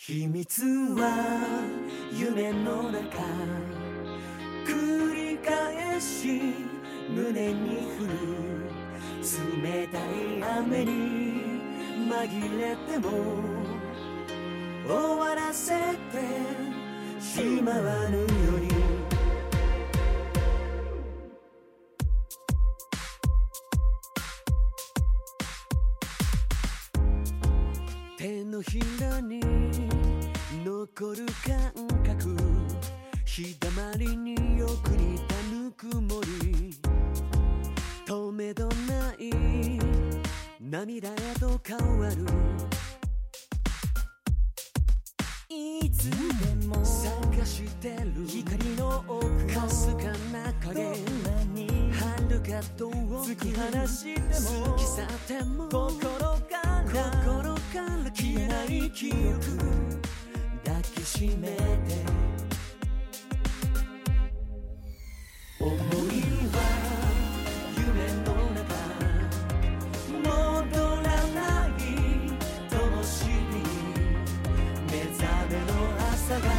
秘密は夢の中繰り返し胸に降る冷たい雨に紛れても終わらせてしまわぬように。手のひらに残る感覚日だまりによく似たぬくもり止めどない涙へと変わるいつでも探してる光の奥かすかな影遥か遠く突き放しても過ぎ去っても心から心から消えない記憶しめて。思いは夢の中戻らない灯火り目覚めの朝が